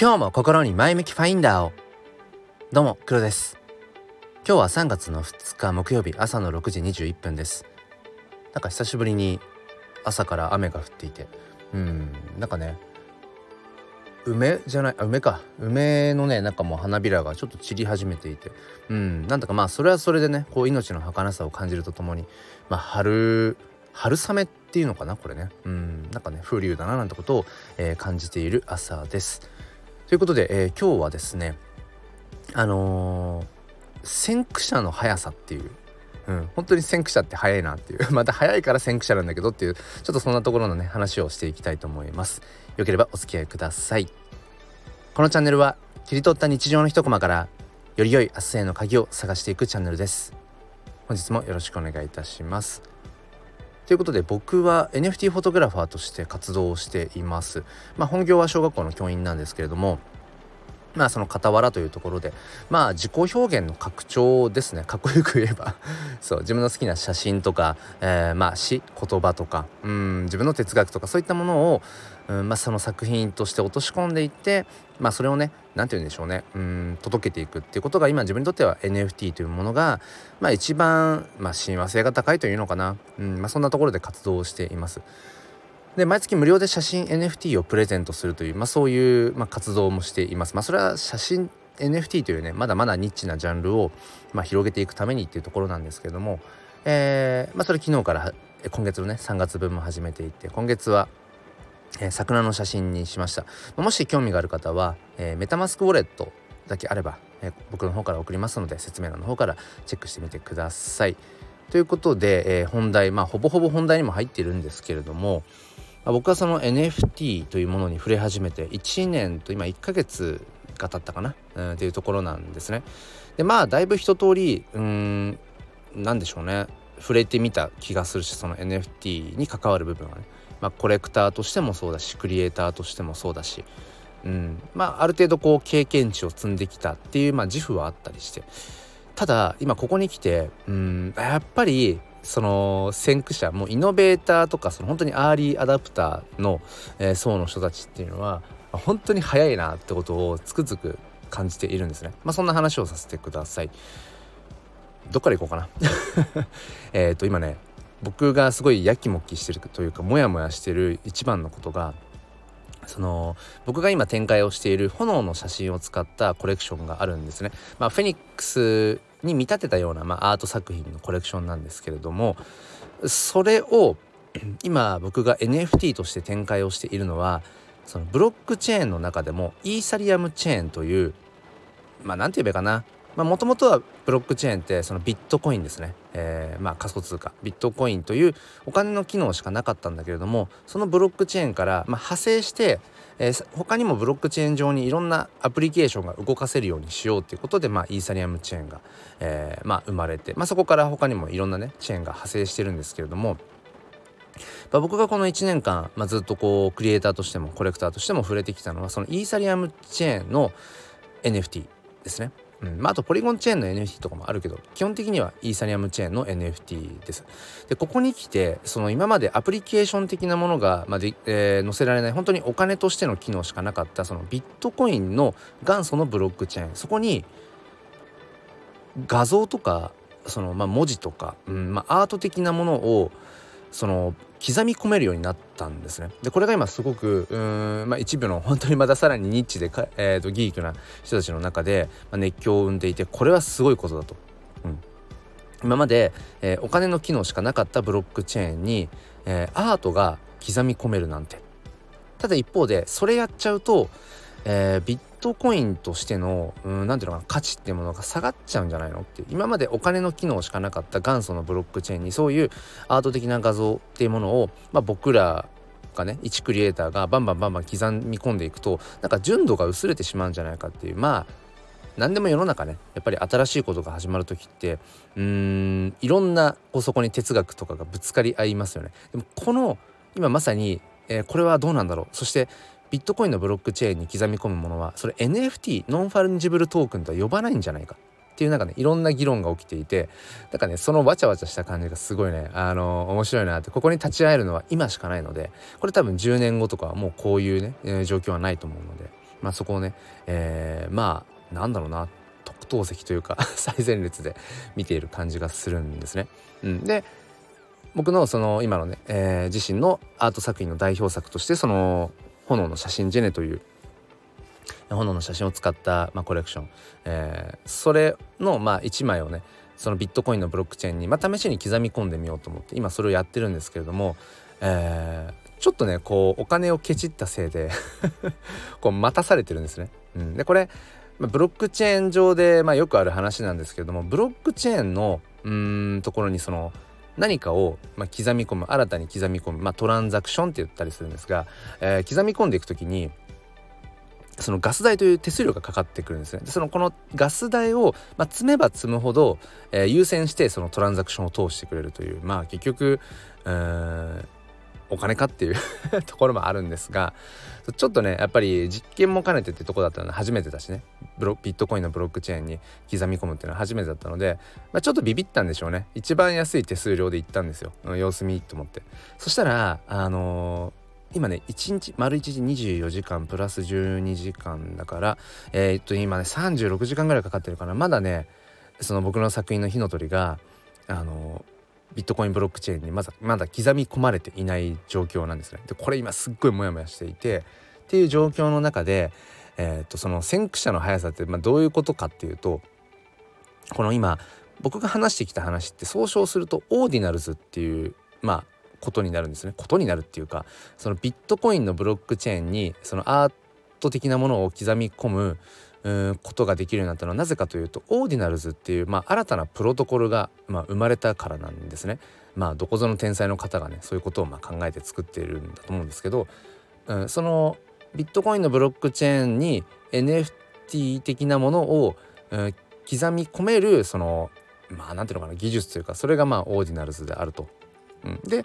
今日も心に前向きファインダーを。どうも黒です。今日は3月の2日木曜日朝の6時21分です。なんか久しぶりに朝から雨が降っていて。うんなんかね梅じゃないあ梅か。梅のねなんかもう花びらがちょっと散り始めていて。うんなんだかまあそれはそれでねこう命の儚さを感じるとともに。まあ春春雨っていうのかなこれね。うんなんかね風流だななんてことを、えー、感じている朝です。ということで、えー、今日はですねあのー、先駆者の速さっていううん、本当に先駆者って早いなっていう また早いから先駆者なんだけどっていうちょっとそんなところのね話をしていきたいと思います。よければお付き合いください。このチャンネルは切り取った日常の一コマからより良い明日への鍵を探していくチャンネルです。本日もよろしくお願いいたします。ということで僕は NFT フォトグラファーとして活動をしています。まあ本業は小学校の教員なんですけれどもまあその傍らというところでまあ自己表現の拡張ですね。かっこよく言えば。そう自分の好きな写真とか、えー、まあ詩言葉とかうん自分の哲学とかそういったものを、うんまあ、その作品として落とし込んでいってまあそれをね何て言うんでしょうね。うん届けていくっていうことが今自分にとっては NFT というものがまあ一番、まあ、親和性が高いというのかな、うんまあ、そんなところで活動しています。で毎月無料で写真 NFT をプレゼントするという、まあ、そういう、まあ、活動もしています。まあ、それは写真 NFT というねまだまだニッチなジャンルを、まあ、広げていくためにっていうところなんですけども、えーまあ、それ昨日から今月のね3月分も始めていて今月は、えー、桜の写真にしました。もし興味がある方は、えー、メタマスクウォレットだけあれば、えー、僕の方から送りますので説明欄の方からチェックしてみてください。ということで、えー、本題まあほぼほぼ本題にも入っているんですけれども、僕はその NFT というものに触れ始めて1年と今1ヶ月が経ったかな、うん、っていうところなんですね。でまあだいぶ一通りうん何でしょうね。触れてみた気がするしその NFT に関わる部分はね、まあ、コレクターとしてもそうだしクリエイターとしてもそうだし、うん。まあ、ある程度こう経験値を積んできたっていう、まあ、自負はあったりして。ただ今ここに来てうんやっぱりその先駆者もうイノベーターとかその本当にアーリーアダプターの、えー、層の人たちっていうのは本当に早いなってことをつくづく感じているんですね。まあ、そんな話をさせてください。どっから行こうかな えっと今ね僕がすごいやきもきしてるというかモヤモヤしてる一番のことがその僕が今展開をしている炎の写真を使ったコレクションがあるんですね。まあ、フェニックスに見立てたような、まあ、アート作品のコレクションなんですけれどもそれを今僕が NFT として展開をしているのはそのブロックチェーンの中でもイーサリアムチェーンというまあ何て言えばいいかな。もともとはブロックチェーンってそのビットコインですね、えー、まあ仮想通貨。ビットコインというお金の機能しかなかったんだけれどもそのブロックチェーンから、まあ、派生して、えー、他にもブロックチェーン上にいろんなアプリケーションが動かせるようにしようっていうことで、まあ、イーサリアムチェーンが、えー、まあ、生まれて、まあ、そこから他にもいろんなねチェーンが派生してるんですけれどもまあ、僕がこの1年間、まあ、ずっとこうクリエイターとしてもコレクターとしても触れてきたのはそのイーサリアムチェーンの NFT ですね。うんまあ、あとポリゴンチェーンの NFT とかもあるけど基本的にはイーサリアムチェーンの NFT です。でここに来てその今までアプリケーション的なものが、まあでえー、載せられない本当にお金としての機能しかなかったそのビットコインの元祖のブロックチェーンそこに画像とかその、まあ、文字とか、うんまあ、アート的なものをその刻み込めるようになったんですね。でこれが今すごくうん、まあ、一部の本当にまださらにニッチでか、えーと、ギークな人たちの中で、まあ、熱狂を生んでいてこれはすごいことだと。うん、今まで、えー、お金の機能しかなかったブロックチェーンに、えー、アートが刻み込めるなんて。ただ一方でそれやっちゃうと、えー、ビットコインとしての何ていうのかな価値ってものが下がっちゃうんじゃないのって。今までお金の機能しかなかった元祖のブロックチェーンにそういうアート的な画像っていうものを、まあ、僕らがね一クリエイターがバンバンバンバン刻み込んでいくとなんか純度が薄れてしまうんじゃないかっていう。まあ何でも世の中ねやっぱり新しいことが始まる時ってうーんいろんなこそこに哲学とかがぶつかり合いますよね。でもこの今まさに、えー、これはどうなんだろう。そしてビットコインのブロックチェーンに刻み込むものはそれ NFT non-fungible token とは呼ばないんじゃないかっていうなんかねいろんな議論が起きていてだかねそのわちゃわちゃした感じがすごいねあの面白いなってここに立ち会えるのは今しかないのでこれ多分10年後とかはもうこういうね、状況はないと思うのでまあ、そこをね、えー、まあなんだろうな特等席というか 最前列で見ている感じがするんですね。うん、で僕のその今のね、えー、自身のアート作品の代表作としてその「炎の写真ジェネ」という炎の写真を使った、まあ、コレクション、えー、それの、まあ、1枚をねそのビットコインのブロックチェーンに、まあ、試しに刻み込んでみようと思って今それをやってるんですけれども、えー、ちょっとねこうお金をケチったせいで こう待たされてるんですね。うん、でこれブロックチェーン上で、まあ、よくある話なんですけれどもブロックチェーンのうんところにその何かを、まあ、刻み込む新たに刻み込む、まあ、トランザクションって言ったりするんですが、えー、刻み込んでいく時にそのガス代という手数料がかかってくるんですね。でそのこのガス代を、まあ、積めば積むほど、えー、優先してそのトランザクションを通してくれるというまあ結局お金かっていう ところもあるんですがちょっとねやっぱり実験も兼ねてってとこだったので初めてだしね。ブロビットコインのブロックチェーンに刻み込むっていうのは初めてだったので、まあ、ちょっとビビったんでしょうね。一番安い手数料で行ったんですよ。様子見と思って。そしたらあのー今ね1日丸1日24時間プラス12時間だからえー、っと今ね36時間ぐらいかかってるからまだねその僕の作品の火の鳥があのビットコインブロックチェーンにまだまだ刻み込まれていない状況なんですね。でこれ今すっごいモヤモヤしていてっていう状況の中で、えー、とその先駆者の速さって、まあ、どういうことかっていうとこの今僕が話してきた話って総称するとオーディナルズっていうまあことになるんですねことになるっていうかそのビットコインのブロックチェーンにそのアート的なものを刻み込むうことができるようになったのはなぜかというと Ordinals っていう、まあ、新たなプロトコルが、まあ、生まれたからなんですね。まあどこぞの天才の方がねそういうことをまあ考えて作っているんだと思うんですけど、うん、そのビットコインのブロックチェーンに NFT 的なものを、うん、刻み込めるそのまあなんていうのかな技術というかそれがまあ Ordinals であると。うん、で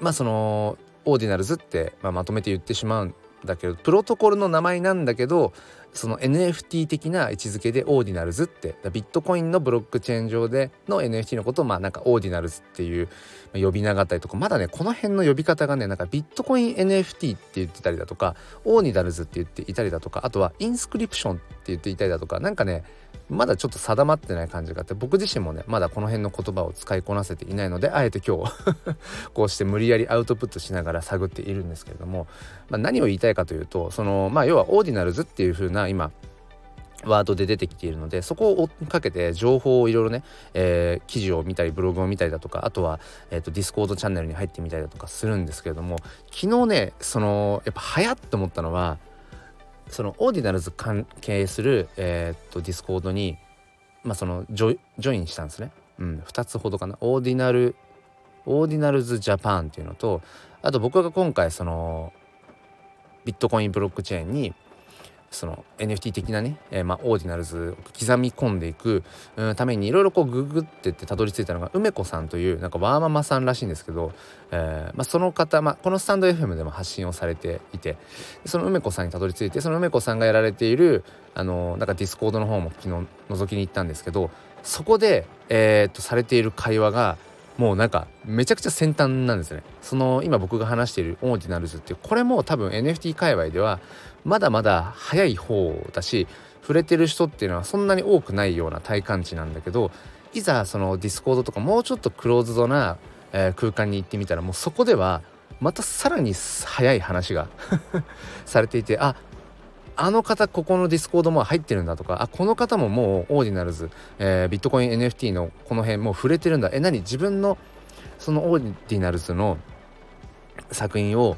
まあその Ordinals って、まあ、まとめて言ってしまうんだけどプロトコルの名前なんだけどその NFT 的な位置づけで Ordinals ってビットコインのブロックチェーン上での NFT のことをまあなんか Ordinals っていう呼び名があったりとかまだねこの辺の呼び方がねなんかビットコイン NFT って言ってたりだとか Ordinals って言っていたりだとかあとはインスクリプションって言っていたりだとかなんかねまだちょっと定まってない感じがあって僕自身もねまだこの辺の言葉を使いこなせていないのであえて今日 こうして無理やりアウトプットしながら探っているんですけれども、まあ、何を言いたいかというとそのまあ要は Ordinals っていう風な今ワードで出てきているのでそこを追っかけて情報をいろいろね、えー、記事を見たりブログを見たりだとかあとは、えーと、 Discord チャンネルに入ってみたりだとかするんですけれども昨日ねそのやっぱ早っと思ったのはその Ordinals 関係する、えー、と Discord に、まあ、そのジョジョインしたんですね。うん、2つほどかな Ordinal Ordinals Japan っていうのとあと僕が今回そのビットコインブロックチェーンにその NFT 的なね、えー、まあ、 Ordinals を刻み込んでいく、ためにいろいろこうググってってたどり着いたのが梅子さんというなんかワーママさんらしいんですけど、えー、まあ、その方、まあ、このスタンド FM でも発信をされていてその梅子さんにたどり着いてその梅子さんがやられているあのなんか Discord の方も昨日覗きに行ったんですけどそこで、えー、っとされている会話がもうなんかめちゃくちゃ先端なんですね。その今僕が話している Ordinals ってこれも多分 NFT 界隈ではまだまだ早い方だし触れてる人っていうのはそんなに多くないような体感値なんだけどいざその Discord とかもうちょっとクローズドな、え、空間に行ってみたらもうそこではまたさらに早い話が されていてああの方ここの Discord も入ってるんだとかあこの方ももう Ordinals、えー、ビットコイン NFT のこの辺もう触れてるんだ。え何？自分のその Ordinals の作品を、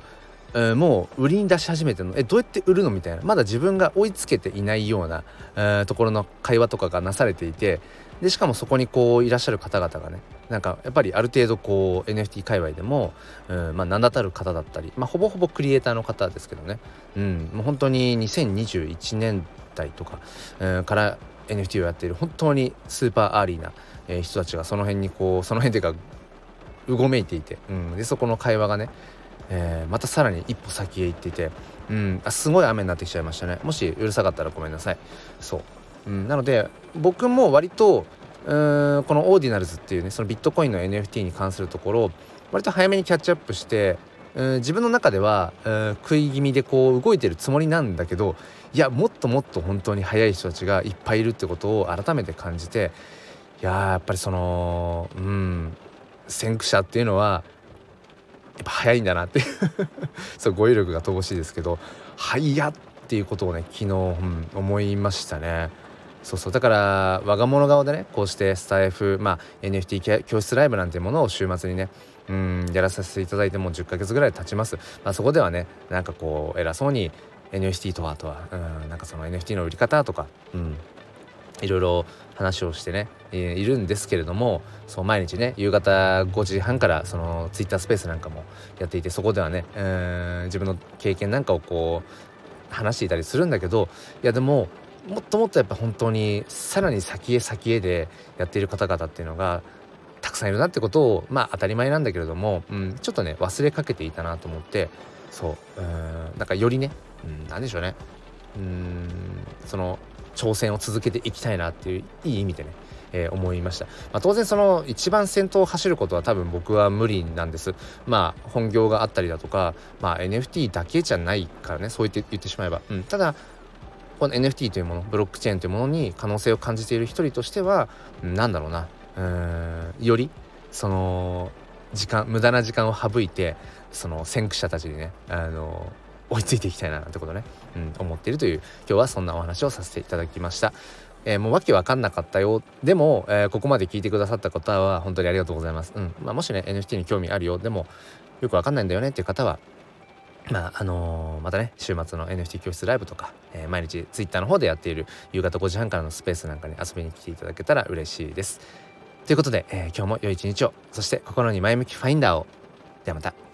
えー、もう売りに出し始めてるの？えどうやって売るの？みたいな。まだ自分が追いつけていないような、えー、ところの会話とかがなされていてでしかもそこにこういらっしゃる方々がねなんかやっぱりある程度こう NFT 界隈でも、うんまあ、名だたる方だったり、まあ、ほぼほぼクリエイターの方ですけどね、うん、もう本当に2021年代とか、うん、から NFT をやっている本当に super early な、えー、人たちがその辺にこうその辺というかうごめいていて、うん、でそこの会話がね、えー、またさらに一歩先へ行ってて、うん、あすごい雨になってきちゃいましたね。もしうるさかったらごめんなさい。そう、うん、なので僕も割とうんこのオーディナルズっていうねそのビットコインの NFT に関するところ割と早めにキャッチアップしてうん、自分の中では、うん、食い気味でこう動いてるつもりなんだけどいやもっともっと本当に速い人たちがいっぱいいるってことを改めて感じていややっぱりそのうん先駆者っていうのはやっぱ早いんだなって そう語彙力が乏しいですけど早っていうことをね昨日、うん、思いましたね。そうそうだから我が物顔でねこうしてスタイフ、まあ、NFT 教室ライブなんていうものを週末にねうんやらさせていただいてもう10ヶ月ぐらい経ちます、まあ、そこではねなんかこう偉そうに NFT とはとはうんなんかその NFT の売り方とか、うん、いろいろ話をしてね、いるんですけれどもそう毎日ね夕方5時半からその Twitter スペースなんかもやっていてそこではね、え、自分の経験なんかをこう話していたりするんだけどいやでももっともっとやっぱ本当にさらに先へ先へでやっている方々っていうのがたくさんいるなってことをまあ当たり前なんだけれども、うん、ちょっとね忘れかけていたなと思ってそううんなんかよりね、うん、何でしょうね。うんその挑戦を続けていきたいなっていういい意味でね、えー、思いました、まあ、当然その一番先頭を走ることは多分僕は無理なんです。まあ本業があったりだとか、まあ、NFT だけじゃないからねそう言って言ってしまえば、うん、ただこの NFT というものブロックチェーンというものに可能性を感じている一人としては何だろうな。うんよりその時間無駄な時間を省いてその先駆者たちにねあの追いついていきたいななんてことね、うん、思っているという今日はそんなお話をさせていただきました。えー、もうわけわかんなかったよでも、えー、ここまで聞いてくださった方は本当にありがとうございます。うんまあ、もしね NFT に興味あるよでもよくわかんないんだよねっていう方はまああのー、またね週末の NFT 教室ライブとか、えー、毎日 Twitter の方でやっている夕方5時半からのスペースなんかに遊びに来ていただけたら嬉しいです。ということで、えー、今日も良い一日をそして心に前向きファインダーをではまた。